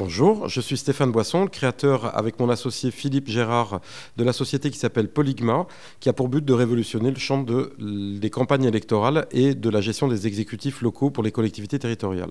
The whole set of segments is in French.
Bonjour, je suis Stéphane Boisson, le créateur avec mon associé Philippe Gérard de la société qui s'appelle Polygma, qui a pour but de révolutionner le champ de, des campagnes électorales et de la gestion des exécutifs locaux pour les collectivités territoriales.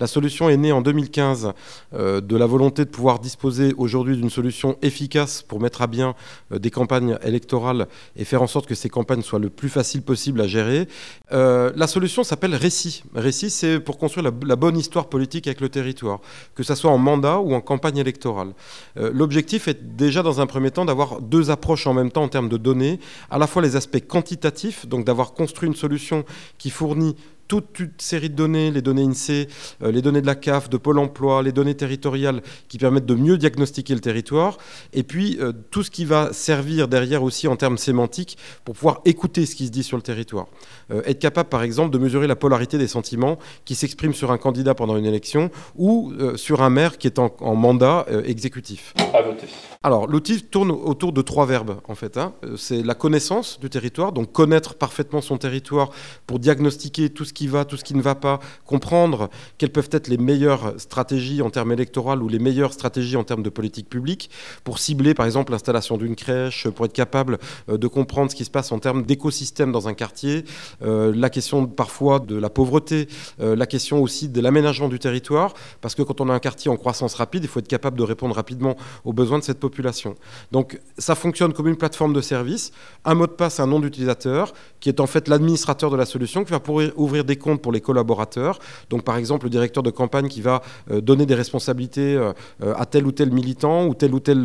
La solution est née en 2015 euh, de la volonté de pouvoir disposer aujourd'hui d'une solution efficace pour mettre à bien euh, des campagnes électorales et faire en sorte que ces campagnes soient le plus facile possible à gérer. Euh, la solution s'appelle Récit. Récit, c'est pour construire la, la bonne histoire politique avec le territoire, que ça soit en mandat ou en campagne électorale. Euh, l'objectif est déjà dans un premier temps d'avoir deux approches en même temps en termes de données, à la fois les aspects quantitatifs, donc d'avoir construit une solution qui fournit toute une série de données, les données INSEE, euh, les données de la CAF, de Pôle emploi, les données territoriales qui permettent de mieux diagnostiquer le territoire, et puis euh, tout ce qui va servir derrière aussi en termes sémantiques pour pouvoir écouter ce qui se dit sur le territoire. Euh, être capable, par exemple, de mesurer la polarité des sentiments qui s'expriment sur un candidat pendant une élection ou sur un maire qui est en, mandat exécutif. À voter. Alors, l'outil tourne autour de trois verbes, en fait. Hein. C'est la connaissance du territoire, donc connaître parfaitement son territoire pour diagnostiquer tout ce qui va, tout ce qui ne va pas, comprendre quelles peuvent être les meilleures stratégies en termes électoraux ou les meilleures stratégies en termes de politique publique pour cibler par exemple l'installation d'une crèche, pour être capable euh, de comprendre ce qui se passe en termes d'écosystème dans un quartier, euh, la question parfois de la pauvreté, euh, la question aussi de l'aménagement du territoire, parce que quand on a un quartier en croissance rapide, il faut être capable de répondre rapidement aux besoins de cette population. Donc ça fonctionne comme une plateforme de service, un mot de passe, un nom d'utilisateur, qui est en fait l'administrateur de la solution, qui va pouvoir ouvrir des comptes pour les collaborateurs. Donc par exemple le directeur de campagne qui va euh, donner des responsabilités euh, euh, à tel ou tel militant ou tel ou tel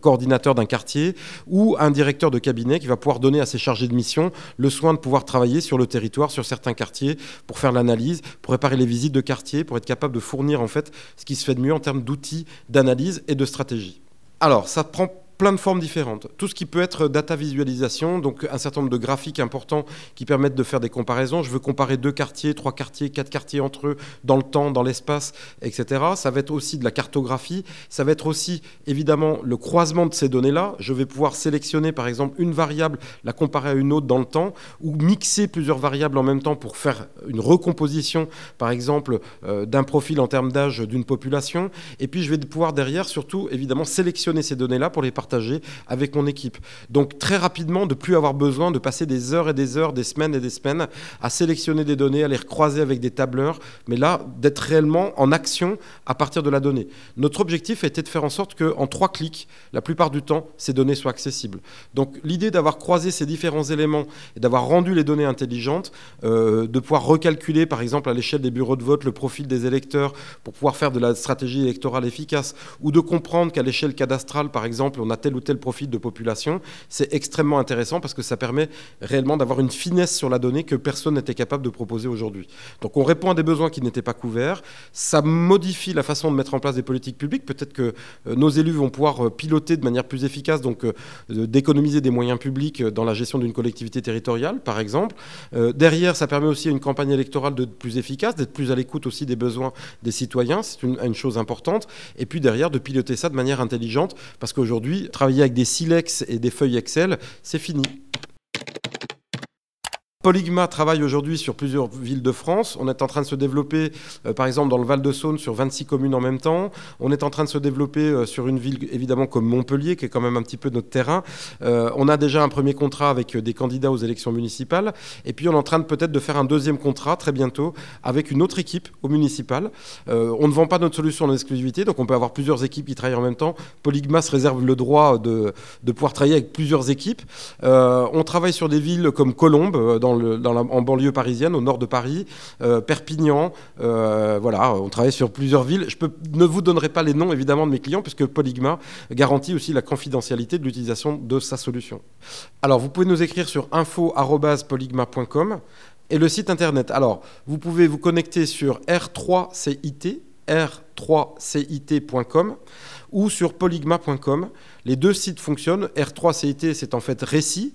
coordinateur d'un quartier, ou un directeur de cabinet qui va pouvoir donner à ses chargés de mission le soin de pouvoir travailler sur le territoire, sur certains quartiers, pour faire l'analyse, pour préparer les visites de quartier, pour être capable de fournir en fait ce qui se fait de mieux en termes d'outils d'analyse et de stratégie. Alors, ça prend plein de formes différentes. Tout ce qui peut être data visualisation, donc un certain nombre de graphiques importants qui permettent de faire des comparaisons. Je veux comparer deux quartiers, trois quartiers, quatre quartiers entre eux, dans le temps, dans l'espace, etc. Ça va être aussi de la cartographie. Ça va être aussi, évidemment, le croisement de ces données-là. Je vais pouvoir sélectionner, par exemple, une variable, la comparer à une autre dans le temps, ou mixer plusieurs variables en même temps pour faire une recomposition, par exemple, euh, d'un profil en termes d'âge d'une population. Et puis, je vais pouvoir derrière, surtout, évidemment, sélectionner ces données-là pour les partager avec mon équipe. Donc très rapidement, de plus avoir besoin de passer des heures et des heures, des semaines et des semaines à sélectionner des données, à les recroiser avec des tableurs, mais là, d'être réellement en action à partir de la donnée. Notre objectif été de faire en sorte qu'en trois clics, la plupart du temps, ces données soient accessibles. Donc l'idée d'avoir croisé ces différents éléments et d'avoir rendu les données intelligentes, euh, de pouvoir recalculer, par exemple, à l'échelle des bureaux de vote, le profil des électeurs pour pouvoir faire de la stratégie électorale efficace, ou de comprendre qu'à l'échelle cadastrale, par exemple, on a tel ou tel profil de population, c'est extrêmement intéressant parce que ça permet réellement d'avoir une finesse sur la donnée que personne n'était capable de proposer aujourd'hui. Donc on répond à des besoins qui n'étaient pas couverts, ça modifie la façon de mettre en place des politiques publiques, peut-être que euh, nos élus vont pouvoir euh, piloter de manière plus efficace, donc euh, d'économiser des moyens publics dans la gestion d'une collectivité territoriale, par exemple. derrière, ça permet aussi à une campagne électorale d'être plus efficace, d'être plus à l'écoute aussi des besoins des citoyens, c'est une, une chose importante. Et puis derrière, de piloter ça de manière intelligente, parce qu'aujourd'hui, travailler avec des silex et des feuilles Excel, c'est fini. Polygma travaille aujourd'hui sur plusieurs villes de France. On est en train de se développer, euh, par exemple, dans le Val-de-Saône, sur 26 communes en même temps. On est en train de se développer euh, sur une ville, évidemment, comme Montpellier, qui est quand même un petit peu notre terrain. Euh, on a déjà un premier contrat avec des candidats aux élections municipales. Et puis, on est en train de peut-être de faire un deuxième contrat très bientôt avec une autre équipe au municipal. on ne vend pas notre solution en exclusivité, donc on peut avoir plusieurs équipes qui travaillent en même temps. Polygma se réserve le droit de, de pouvoir travailler avec plusieurs équipes. on travaille sur des villes comme Colombes, dans en banlieue parisienne, au nord de Paris, euh, Perpignan. Euh, voilà, on travaille sur plusieurs villes. Je ne vous donnerai pas les noms évidemment de mes clients puisque Polygma garantit aussi la confidentialité de l'utilisation de sa solution. Alors, vous pouvez nous écrire sur info@polygma.com et le site internet. Alors, vous pouvez vous connecter sur R3CIT, r3cit.com ou sur polygma.com. Les deux sites fonctionnent. R3CIT, c'est en fait récit